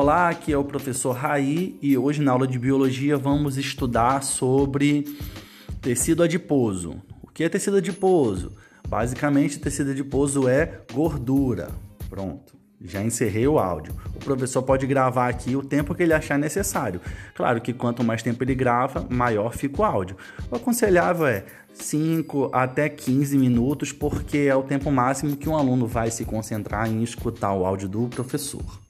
Olá, aqui é o professor Raí e hoje na aula de biologia vamos estudar sobre tecido adiposo. O que é tecido adiposo? Basicamente, tecido adiposo é gordura. Pronto. Já encerrei o áudio. O professor pode gravar aqui o tempo que ele achar necessário. Claro que quanto mais tempo ele grava, maior fica o áudio. O aconselhável é 5 até 15 minutos, porque é o tempo máximo que um aluno vai se concentrar em escutar o áudio do professor.